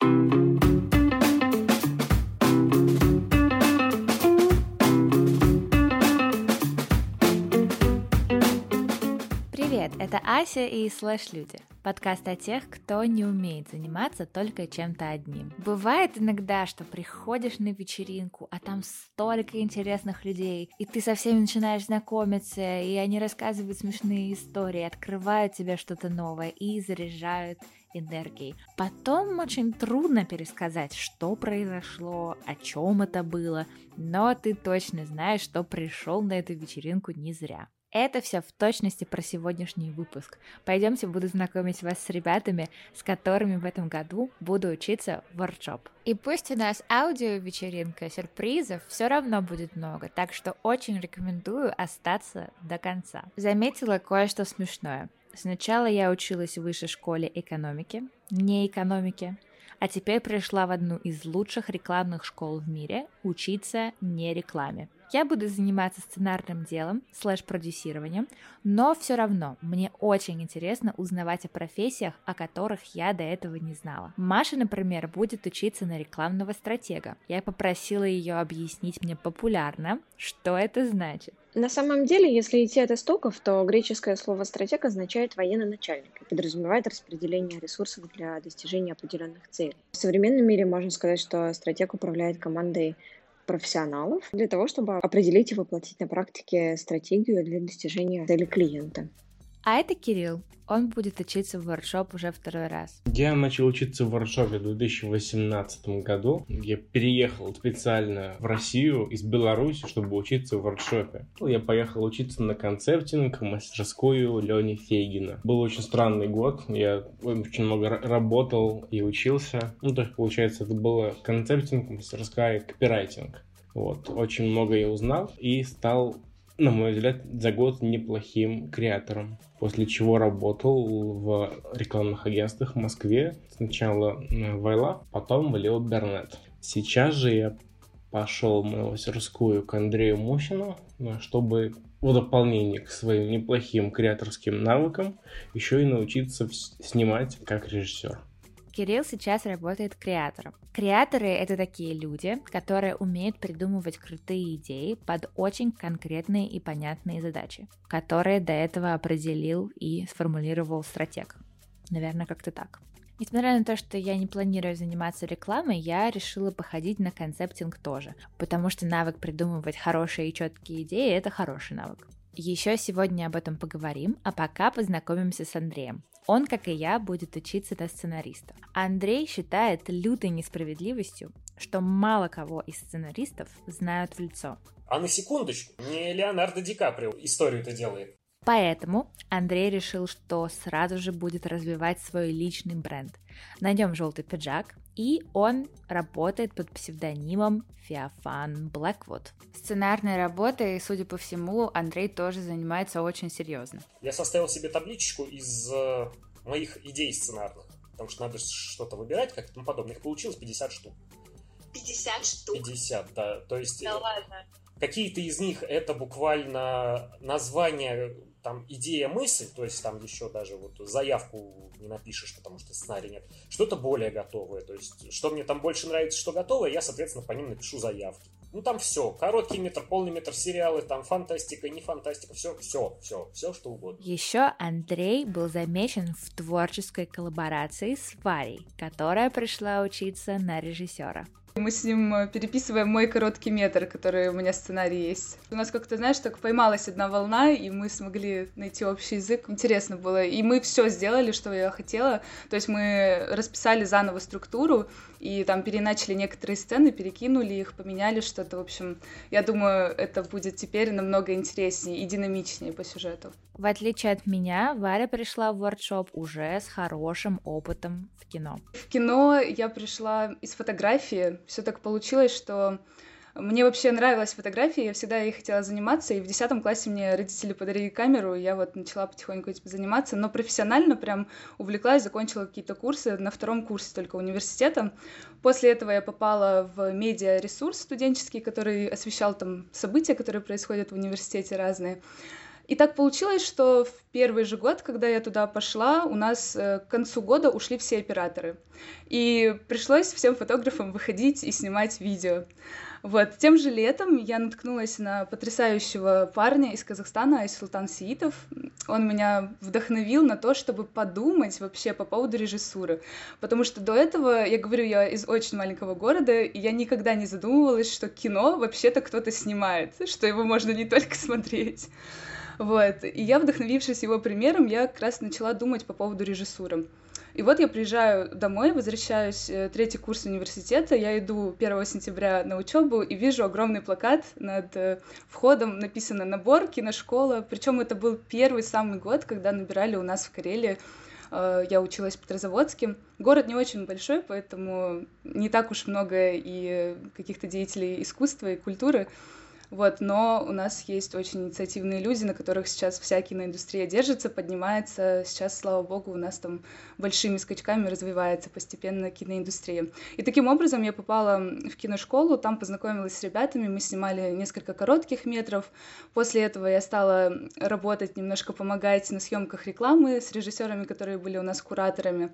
Привет, это Ася и Слэш Люди. Подкаст о тех, кто не умеет заниматься только чем-то одним. Бывает иногда, что приходишь на вечеринку, а там столько интересных людей, и ты со всеми начинаешь знакомиться, и они рассказывают смешные истории, открывают тебе что-то новое и заряжают энергией. Потом очень трудно пересказать, что произошло, о чем это было, но ты точно знаешь, что пришел на эту вечеринку не зря. Это все в точности про сегодняшний выпуск. Пойдемте, буду знакомить вас с ребятами, с которыми в этом году буду учиться в воркшоп. И пусть у нас аудио-вечеринка, сюрпризов все равно будет много, так что очень рекомендую остаться до конца. Заметила кое-что смешное. Сначала я училась в высшей школе экономики, не экономики, а теперь пришла в одну из лучших рекламных школ в мире учиться не рекламе. Я буду заниматься сценарным делом, слэш-продюсированием, но все равно мне очень интересно узнавать о профессиях, о которых я до этого не знала. Маша, например, будет учиться на рекламного стратега. Я попросила ее объяснить мне популярно, что это значит. На самом деле, если идти от истоков, то греческое слово «стратег» означает «военный начальник» и подразумевает распределение ресурсов для достижения определенных целей. В современном мире можно сказать, что стратег управляет командой профессионалов для того, чтобы определить и воплотить на практике стратегию для достижения цели клиента. А это Кирилл. Он будет учиться в воркшоп уже второй раз. Я начал учиться в воркшопе в 2018 году. Я переехал специально в Россию из Беларуси, чтобы учиться в воркшопе. Ну, я поехал учиться на концептинг в мастерскую Лени Фейгина. Был очень странный год. Я очень много работал и учился. Ну, то есть, получается, это было концептинг, мастерская, копирайтинг. Вот, очень много я узнал и стал на мой взгляд, за год неплохим креатором. После чего работал в рекламных агентствах в Москве. Сначала в Вайла, потом в Лео Бернет. Сейчас же я пошел в мастерскую к Андрею Мухину, чтобы в дополнение к своим неплохим креаторским навыкам еще и научиться снимать как режиссер. Кирилл сейчас работает креатором. Креаторы — это такие люди, которые умеют придумывать крутые идеи под очень конкретные и понятные задачи, которые до этого определил и сформулировал стратег. Наверное, как-то так. Несмотря на то, что я не планирую заниматься рекламой, я решила походить на концептинг тоже, потому что навык придумывать хорошие и четкие идеи — это хороший навык. Еще сегодня об этом поговорим, а пока познакомимся с Андреем. Он, как и я, будет учиться на сценариста. Андрей считает лютой несправедливостью, что мало кого из сценаристов знают в лицо. А на секундочку, не Леонардо Ди Каприо историю это делает. Поэтому Андрей решил, что сразу же будет развивать свой личный бренд. Найдем желтый пиджак, и он работает под псевдонимом Феофан Блэквуд. Сценарной работой, судя по всему, Андрей тоже занимается очень серьезно. Я составил себе табличку из э, моих идей сценарных, потому что надо что-то выбирать, как тому подобное. Их получилось 50 штук. 50 штук? 50, да. То есть... Да ладно. Какие-то из них это буквально название там идея мысль, то есть там еще даже вот заявку не напишешь, потому что сценария нет. Что-то более готовое, то есть что мне там больше нравится, что готовое, я, соответственно, по ним напишу заявки. Ну там все, короткий метр, полный метр сериалы, там фантастика, не фантастика, все, все, все, все что угодно. Еще Андрей был замечен в творческой коллаборации с Варей, которая пришла учиться на режиссера. Мы с ним э, переписываем мой короткий метр, который у меня сценарий есть. У нас как-то, знаешь, так поймалась одна волна, и мы смогли найти общий язык. Интересно было. И мы все сделали, что я хотела. То есть мы расписали заново структуру, и там переначали некоторые сцены, перекинули их, поменяли что-то. В общем, я думаю, это будет теперь намного интереснее и динамичнее по сюжету. В отличие от меня, Варя пришла в воркшоп уже с хорошим опытом в кино. В кино я пришла из фотографии. Все так получилось, что мне вообще нравилась фотография, я всегда ей хотела заниматься, и в 10 классе мне родители подарили камеру, и я вот начала потихоньку этим заниматься, но профессионально прям увлеклась, закончила какие-то курсы на втором курсе только университета. После этого я попала в медиа-ресурс студенческий, который освещал там события, которые происходят в университете разные. И так получилось, что в первый же год, когда я туда пошла, у нас э, к концу года ушли все операторы. И пришлось всем фотографам выходить и снимать видео. Вот. Тем же летом я наткнулась на потрясающего парня из Казахстана, Айсултан Сиитов. Он меня вдохновил на то, чтобы подумать вообще по поводу режиссуры. Потому что до этого, я говорю, я из очень маленького города, и я никогда не задумывалась, что кино вообще-то кто-то снимает, что его можно не только смотреть. Вот. И я, вдохновившись его примером, я как раз начала думать по поводу режиссуры. И вот я приезжаю домой, возвращаюсь, э, третий курс университета, я иду 1 сентября на учебу и вижу огромный плакат над э, входом, написано «Набор киношкола». Причем это был первый самый год, когда набирали у нас в Карелии э, я училась в Петрозаводске. Город не очень большой, поэтому не так уж много и каких-то деятелей искусства и культуры. Вот, но у нас есть очень инициативные люди, на которых сейчас вся киноиндустрия держится, поднимается. Сейчас, слава богу, у нас там большими скачками развивается постепенно киноиндустрия. И таким образом я попала в киношколу, там познакомилась с ребятами, мы снимали несколько коротких метров. После этого я стала работать, немножко помогать на съемках рекламы с режиссерами, которые были у нас кураторами.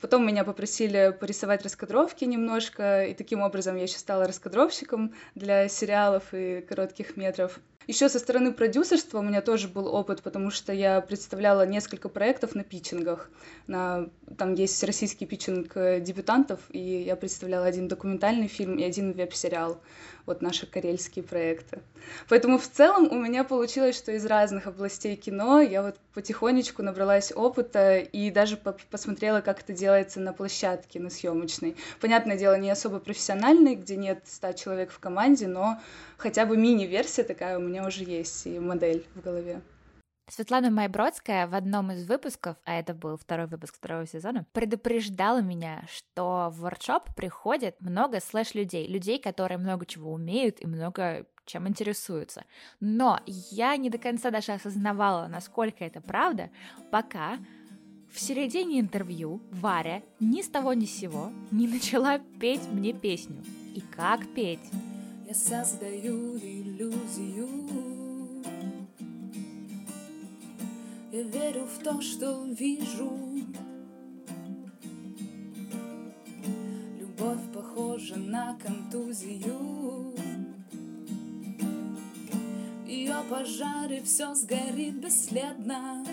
Потом меня попросили порисовать раскадровки немножко, и таким образом я еще стала раскадровщиком для сериалов и коротких метров. Еще со стороны продюсерства у меня тоже был опыт, потому что я представляла несколько проектов на питчингах. На, там есть российский питчинг э, дебютантов, и я представляла один документальный фильм и один веб-сериал. Вот наши карельские проекты. Поэтому в целом у меня получилось, что из разных областей кино я вот потихонечку набралась опыта и даже по посмотрела, как это делается на площадке, на съемочной. Понятное дело, не особо профессиональной, где нет 100 человек в команде, но хотя бы мини-версия такая у меня уже есть и модель в голове. Светлана Майбродская в одном из выпусков, а это был второй выпуск второго сезона, предупреждала меня, что в воркшоп приходит много слэш-людей, людей, которые много чего умеют и много чем интересуются. Но я не до конца даже осознавала, насколько это правда, пока в середине интервью Варя ни с того ни с сего не начала петь мне песню. И как петь? Я создаю иллюзию. Я верю в то, что вижу. Любовь похожа на контузию. Ее пожары все сгорит бесследно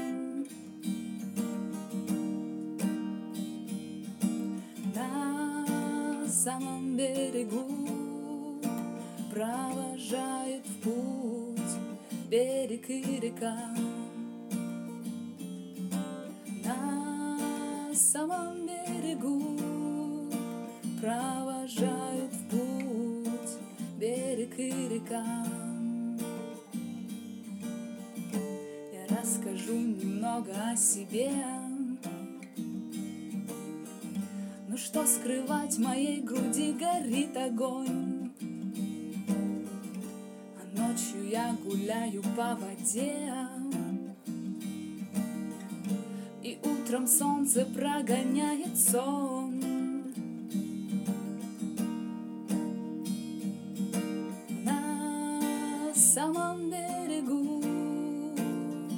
берег и река. На самом берегу провожают в путь берег и река. Я расскажу немного о себе. Ну что скрывать, в моей груди горит огонь. Я гуляю по воде. И утром солнце прогоняет сон. На самом берегу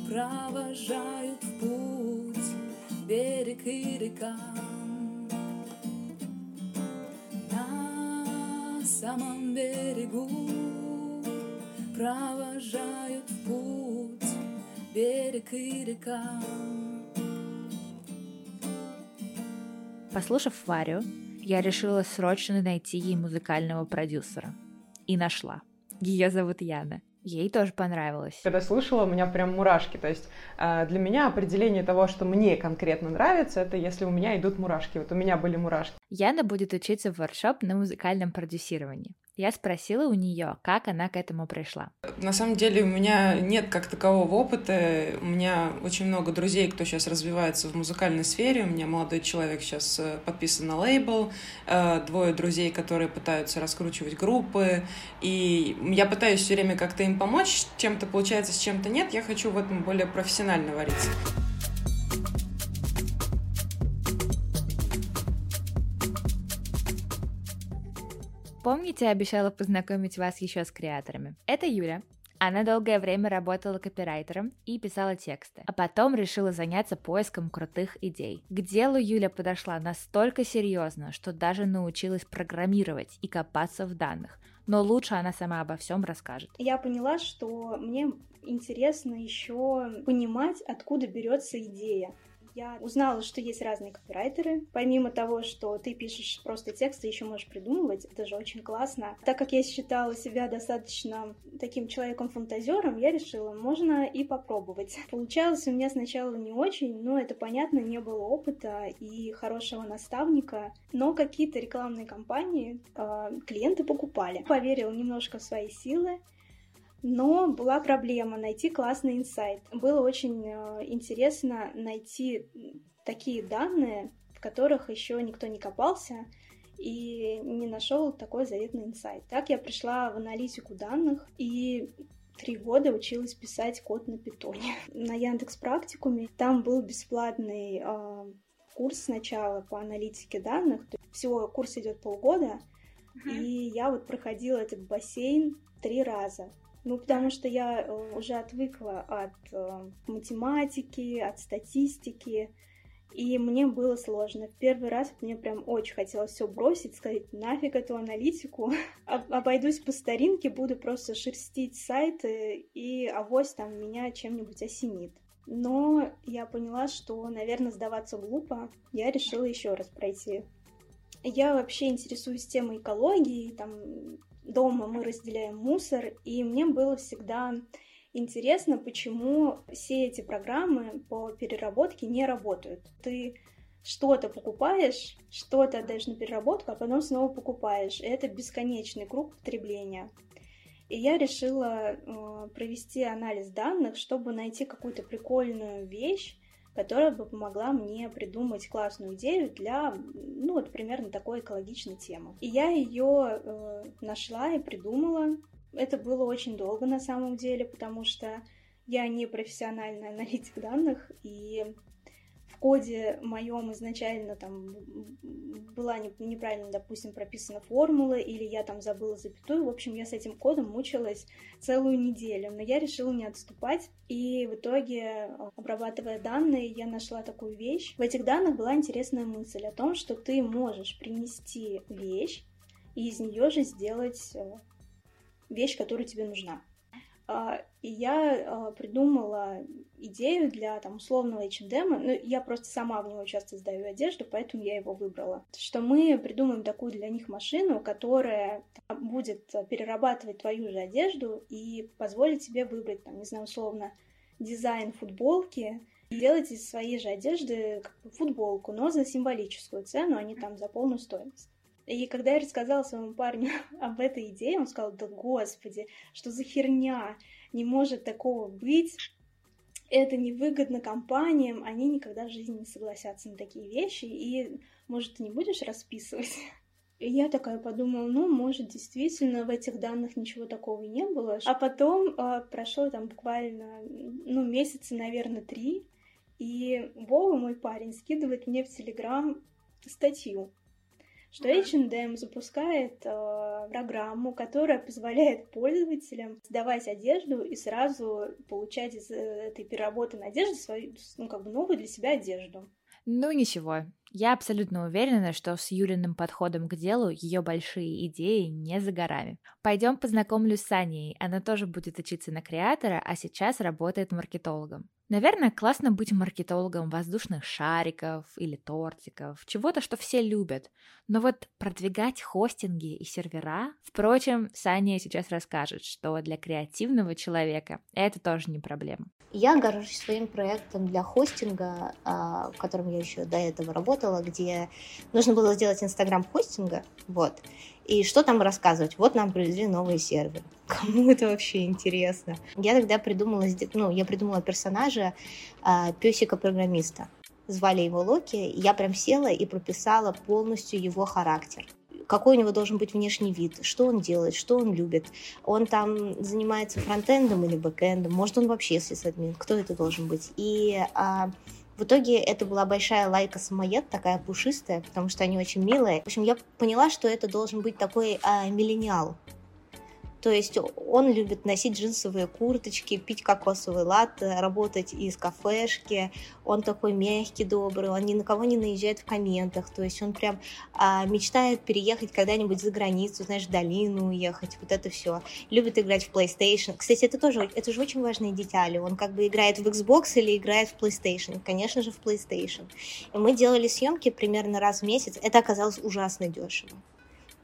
провожают в путь берег и река берег и река. Послушав Варю, я решила срочно найти ей музыкального продюсера. И нашла. Ее зовут Яна. Ей тоже понравилось. Когда слушала, у меня прям мурашки. То есть э, для меня определение того, что мне конкретно нравится, это если у меня идут мурашки. Вот у меня были мурашки. Яна будет учиться в воркшоп на музыкальном продюсировании. Я спросила у нее, как она к этому пришла. На самом деле у меня нет как такового опыта. У меня очень много друзей, кто сейчас развивается в музыкальной сфере. У меня молодой человек сейчас э, подписан на лейбл, э, двое друзей, которые пытаются раскручивать группы. И я пытаюсь все время как-то им помочь. Чем-то получается, с чем-то нет. Я хочу в этом более профессионально вариться. Помните, я обещала познакомить вас еще с креаторами? Это Юля. Она долгое время работала копирайтером и писала тексты, а потом решила заняться поиском крутых идей. К делу Юля подошла настолько серьезно, что даже научилась программировать и копаться в данных. Но лучше она сама обо всем расскажет. Я поняла, что мне интересно еще понимать, откуда берется идея я узнала, что есть разные копирайтеры. Помимо того, что ты пишешь просто текст, ты еще можешь придумывать. Это же очень классно. Так как я считала себя достаточно таким человеком-фантазером, я решила, можно и попробовать. Получалось у меня сначала не очень, но это понятно, не было опыта и хорошего наставника. Но какие-то рекламные кампании э, клиенты покупали. Поверила немножко в свои силы, но была проблема найти классный инсайт. Было очень э, интересно найти такие данные, в которых еще никто не копался и не нашел такой заветный инсайт. Так я пришла в аналитику данных и три года училась писать код на питоне. На Яндекс практикуме там был бесплатный э, курс сначала по аналитике данных. Всего курс идет полгода, uh-huh. и я вот проходила этот бассейн три раза. Ну, потому что я э, уже отвыкла от э, математики, от статистики, и мне было сложно. В первый раз мне прям очень хотелось все бросить, сказать нафиг эту аналитику, обойдусь по старинке, буду просто шерстить сайты, и авось там меня чем-нибудь осенит. Но я поняла, что, наверное, сдаваться глупо. Я решила еще раз пройти. Я вообще интересуюсь темой экологии, там, дома мы разделяем мусор, и мне было всегда интересно, почему все эти программы по переработке не работают. Ты что-то покупаешь, что-то отдаешь на переработку, а потом снова покупаешь. И это бесконечный круг потребления. И я решила э, провести анализ данных, чтобы найти какую-то прикольную вещь, которая бы помогла мне придумать классную идею для, ну вот примерно такой экологичной темы. И я ее э, нашла и придумала. Это было очень долго на самом деле, потому что я не профессиональный аналитик данных, и в коде моем изначально там была неправильно, допустим, прописана формула, или я там забыла запятую. В общем, я с этим кодом мучилась целую неделю, но я решила не отступать, и в итоге, обрабатывая данные, я нашла такую вещь. В этих данных была интересная мысль о том, что ты можешь принести вещь и из нее же сделать э, вещь, которая тебе нужна. А, и я а, придумала идею для там условного H&M, ну, я просто сама в него часто сдаю одежду, поэтому я его выбрала, что мы придумаем такую для них машину, которая будет перерабатывать твою же одежду и позволит тебе выбрать, там, не знаю, условно, дизайн футболки, делать из своей же одежды футболку, но за символическую цену, а не там за полную стоимость. И когда я рассказала своему парню об этой идее, он сказал, да господи, что за херня, не может такого быть, это невыгодно компаниям, они никогда в жизни не согласятся на такие вещи, и, может, ты не будешь расписывать? И я такая подумала, ну, может, действительно в этих данных ничего такого не было. А потом э, прошло там буквально, ну, месяца, наверное, три, и Вова, мой парень, скидывает мне в Телеграм статью что H&M запускает э, программу, которая позволяет пользователям сдавать одежду и сразу получать из э, этой переработанной одежды свою, ну, как бы новую для себя одежду. Ну ничего, я абсолютно уверена, что с Юлиным подходом к делу ее большие идеи не за горами. Пойдем познакомлюсь с Аней, она тоже будет учиться на креатора, а сейчас работает маркетологом. Наверное, классно быть маркетологом воздушных шариков или тортиков, чего-то, что все любят. Но вот продвигать хостинги и сервера... Впрочем, Саня сейчас расскажет, что для креативного человека это тоже не проблема. Я горжусь своим проектом для хостинга, а, в котором я еще до этого работала, где нужно было сделать инстаграм хостинга, вот, и что там рассказывать? Вот нам привезли новые серверы. Кому это вообще интересно? Я тогда придумала, ну, я придумала персонажа а, песика-программиста. Звали его Локи. Я прям села и прописала полностью его характер какой у него должен быть внешний вид, что он делает, что он любит. Он там занимается фронтендом или бэкэндом, может, он вообще сисадмин, кто это должен быть. И а, в итоге это была большая лайка самоед, такая пушистая, потому что они очень милые. В общем, я поняла, что это должен быть такой а, миллениал. То есть он любит носить джинсовые курточки, пить кокосовый латте, работать из кафешки. Он такой мягкий, добрый, он ни на кого не наезжает в комментах. То есть он прям а, мечтает переехать когда-нибудь за границу, знаешь, в долину уехать, вот это все. Любит играть в PlayStation. Кстати, это тоже, это же очень важные детали. Он как бы играет в Xbox или играет в PlayStation. Конечно же, в PlayStation. И мы делали съемки примерно раз в месяц. Это оказалось ужасно дешево.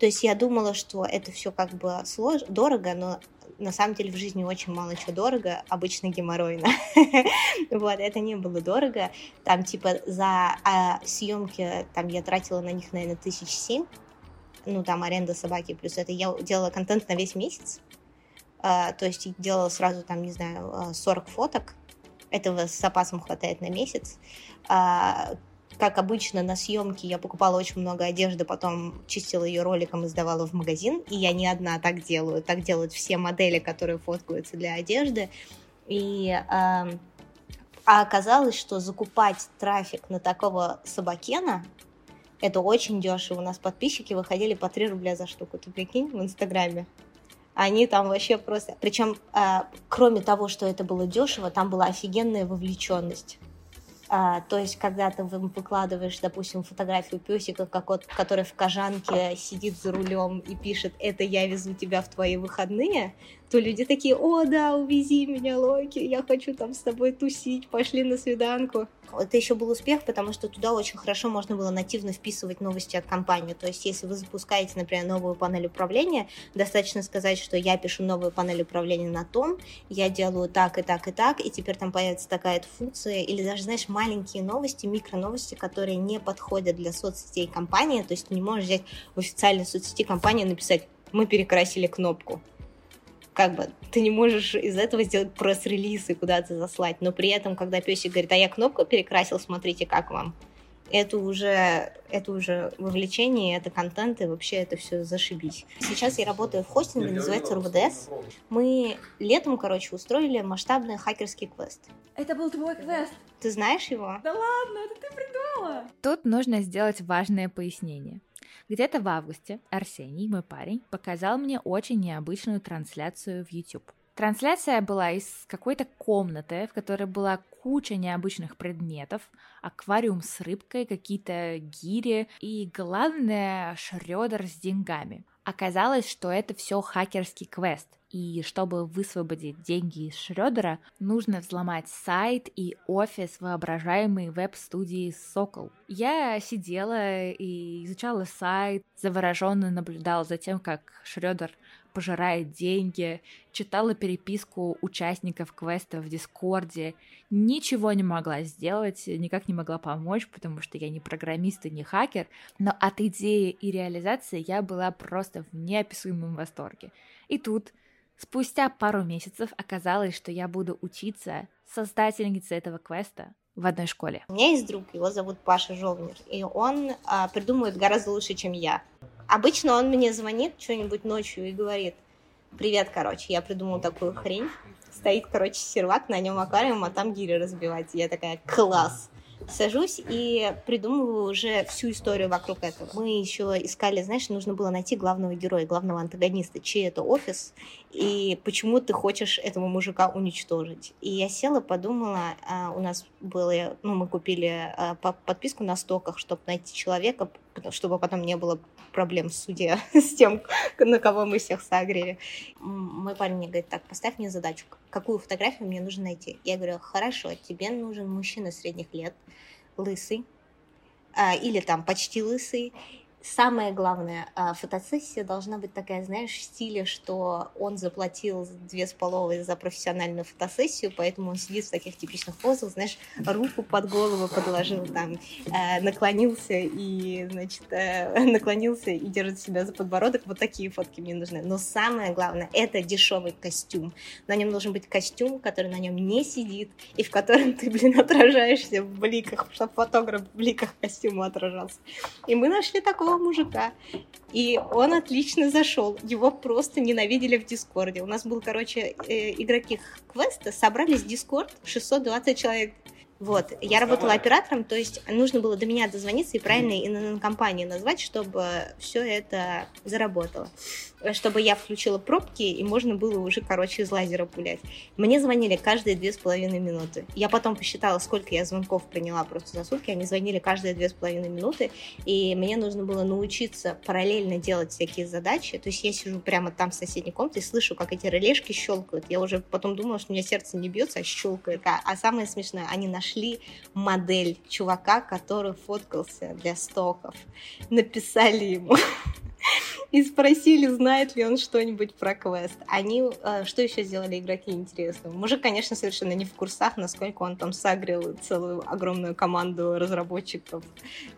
То есть я думала, что это все как бы слож... дорого, но на самом деле в жизни очень мало чего дорого, обычно геморройно. вот, это не было дорого. Там типа за а, съемки, там я тратила на них, наверное, тысяч семь. Ну, там аренда собаки, плюс это я делала контент на весь месяц. А, то есть делала сразу там, не знаю, 40 фоток. Этого с запасом хватает на месяц. А, как обычно, на съемке я покупала очень много одежды, потом чистила ее роликом и сдавала в магазин. И я не одна так делаю. Так делают все модели, которые фоткаются для одежды. И э, а оказалось, что закупать трафик на такого собакена это очень дешево. У нас подписчики выходили по 3 рубля за штуку. Ты прикинь, в Инстаграме. Они там вообще просто... Причем, э, кроме того, что это было дешево, там была офигенная вовлеченность. А, то есть, когда ты выкладываешь, допустим, фотографию песика, который в кожанке сидит за рулем и пишет «Это я везу тебя в твои выходные», то люди такие «О, да, увези меня, Локи, я хочу там с тобой тусить, пошли на свиданку» это еще был успех, потому что туда очень хорошо можно было нативно вписывать новости от компании. То есть, если вы запускаете, например, новую панель управления, достаточно сказать, что я пишу новую панель управления на том, я делаю так и так и так, и теперь там появится такая функция, или даже, знаешь, маленькие новости, микроновости, которые не подходят для соцсетей компании, то есть ты не можешь взять в официальной соцсети компании написать «мы перекрасили кнопку», как бы ты не можешь из этого сделать пресс-релиз и куда-то заслать, но при этом, когда песик говорит, а я кнопку перекрасил, смотрите, как вам, это уже, это уже вовлечение, это контент, и вообще это все зашибись. Сейчас я работаю в хостинге, называется РВДС. Мы летом, короче, устроили масштабный хакерский квест. Это был твой квест? Ты знаешь его? Да ладно, это ты придумала! Тут нужно сделать важное пояснение. Где-то в августе Арсений, мой парень, показал мне очень необычную трансляцию в YouTube. Трансляция была из какой-то комнаты, в которой была куча необычных предметов, аквариум с рыбкой, какие-то гири и, главное, шредер с деньгами. Оказалось, что это все хакерский квест, и чтобы высвободить деньги из Шредера, нужно взломать сайт и офис воображаемой веб-студии «Сокол». Я сидела и изучала сайт, завороженно наблюдала за тем, как Шредер пожирает деньги, читала переписку участников квеста в Дискорде, ничего не могла сделать, никак не могла помочь, потому что я не программист и не хакер, но от идеи и реализации я была просто в неописуемом восторге. И тут, спустя пару месяцев, оказалось, что я буду учиться создательницей этого квеста в одной школе. У меня есть друг, его зовут Паша Жовнер, и он а, придумывает гораздо лучше, чем я. Обычно он мне звонит что-нибудь ночью и говорит, привет, короче, я придумал такую хрень. Стоит, короче, сервак, на нем аквариум, а там гири разбивать. Я такая, класс! сажусь и придумываю уже всю историю вокруг этого. Мы еще искали, знаешь, нужно было найти главного героя, главного антагониста, чей это офис, и почему ты хочешь этого мужика уничтожить. И я села, подумала, а, у нас было, ну, мы купили а, подписку на стоках, чтобы найти человека, чтобы потом не было проблем в суде с тем, на кого мы всех согрели. Мой парень мне говорит, так, поставь мне задачу, какую фотографию мне нужно найти. Я говорю, хорошо, тебе нужен мужчина средних лет, лысый, а, или там почти лысый, самое главное, а, фотосессия должна быть такая, знаешь, в стиле, что он заплатил две с половой за профессиональную фотосессию, поэтому он сидит в таких типичных позах, знаешь, руку под голову подложил, там, э, наклонился и, значит, э, наклонился и держит себя за подбородок. Вот такие фотки мне нужны. Но самое главное, это дешевый костюм. На нем должен быть костюм, который на нем не сидит, и в котором ты, блин, отражаешься в бликах, чтобы фотограф в бликах костюма отражался. И мы нашли такого красивого мужика. И он отлично зашел. Его просто ненавидели в Дискорде. У нас был, короче, э, игроки квеста, собрались в Дискорд, 620 человек Вот, я работала оператором, то есть нужно было до меня дозвониться и правильно ИНН-компанию назвать, чтобы все это заработало. Чтобы я включила пробки, и можно было уже, короче, из лазера пулять. Мне звонили каждые две с половиной минуты. Я потом посчитала, сколько я звонков приняла просто за сутки. Они звонили каждые две с половиной минуты, и мне нужно было научиться параллельно делать всякие задачи. То есть я сижу прямо там в соседней комнате и слышу, как эти релешки щелкают. Я уже потом думала, что у меня сердце не бьется, а щелкает. А, а самое смешное, они нашли модель чувака, который фоткался для стоков. Написали ему и спросили, знает ли он что-нибудь про квест. Они э, что еще сделали игроки интересного? Мужик, конечно, совершенно не в курсах, насколько он там сагрил целую огромную команду разработчиков,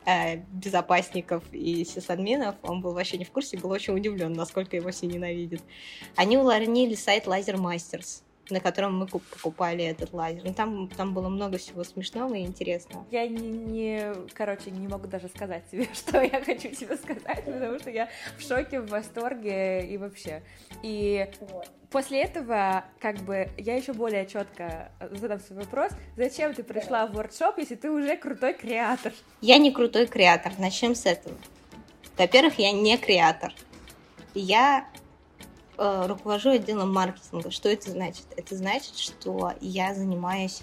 э, безопасников и сисадминов. Он был вообще не в курсе, был очень удивлен, насколько его все ненавидят. Они уларнили сайт Laser Masters на котором мы покупали этот лазер. Ну, там, там было много всего смешного и интересного. Я не, не, короче, не могу даже сказать себе, что я хочу тебе сказать, потому что я в шоке, в восторге и вообще. И вот. после этого, как бы, я еще более четко задам свой вопрос. Zачем ты пришла в воркшоп, если ты уже крутой креатор? Я не крутой креатор, начнем с этого. Во-первых, я не креатор. Я руковожу отделом маркетинга. Что это значит? Это значит, что я занимаюсь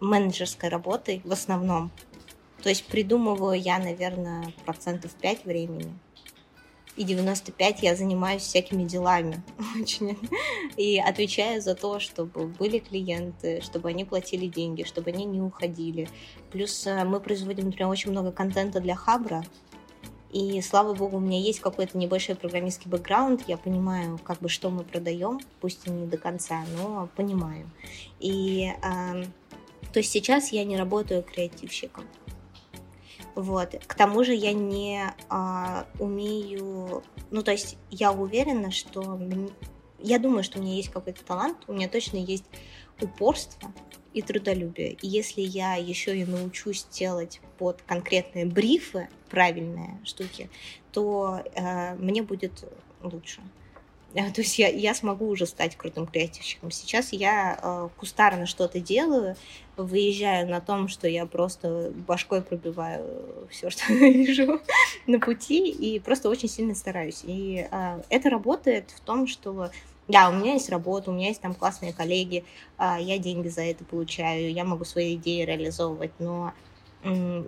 менеджерской работой в основном. То есть придумываю я, наверное, процентов 5 времени. И 95 я занимаюсь всякими делами. Очень. И отвечаю за то, чтобы были клиенты, чтобы они платили деньги, чтобы они не уходили. Плюс э, мы производим, например, очень много контента для Хабра. И слава богу, у меня есть какой-то небольшой программистский бэкграунд, я понимаю, как бы, что мы продаем, пусть и не до конца, но понимаю. И э, то есть сейчас я не работаю креативщиком. Вот. К тому же я не э, умею, ну то есть я уверена, что я думаю, что у меня есть какой-то талант, у меня точно есть упорство, и трудолюбие. И если я еще и научусь делать под конкретные брифы правильные штуки, то э, мне будет лучше. Э, то есть я, я смогу уже стать крутым креативщиком. Сейчас я э, кустарно что-то делаю, выезжаю на том, что я просто башкой пробиваю все, что вижу на пути, и просто очень сильно стараюсь. И э, это работает в том, что да, у меня есть работа, у меня есть там классные коллеги, а, я деньги за это получаю, я могу свои идеи реализовывать, но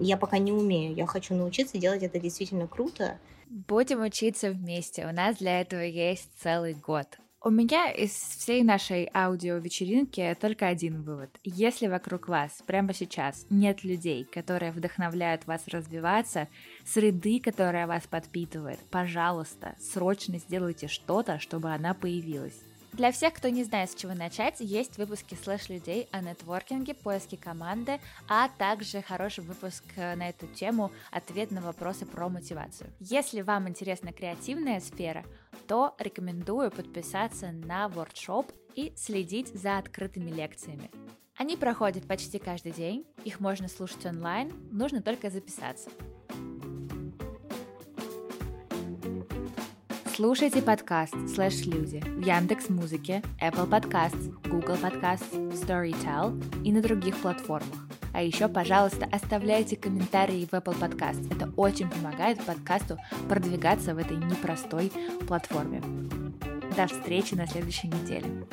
я пока не умею. Я хочу научиться делать это действительно круто. Будем учиться вместе. У нас для этого есть целый год. У меня из всей нашей аудио-вечеринки только один вывод. Если вокруг вас прямо сейчас нет людей, которые вдохновляют вас развиваться, среды, которая вас подпитывает, пожалуйста, срочно сделайте что-то, чтобы она появилась. Для всех, кто не знает, с чего начать, есть выпуски слэш-людей о нетворкинге, поиске команды, а также хороший выпуск э, на эту тему «Ответ на вопросы про мотивацию». Если вам интересна креативная сфера, то рекомендую подписаться на воркшоп и следить за открытыми лекциями. Они проходят почти каждый день, их можно слушать онлайн, нужно только записаться. Слушайте подкаст «Слэш Люди» в Яндекс Музыке, Apple Podcasts, Google Podcasts, Storytel и на других платформах. А еще, пожалуйста, оставляйте комментарии в Apple Podcast. Это очень помогает подкасту продвигаться в этой непростой платформе. До встречи на следующей неделе.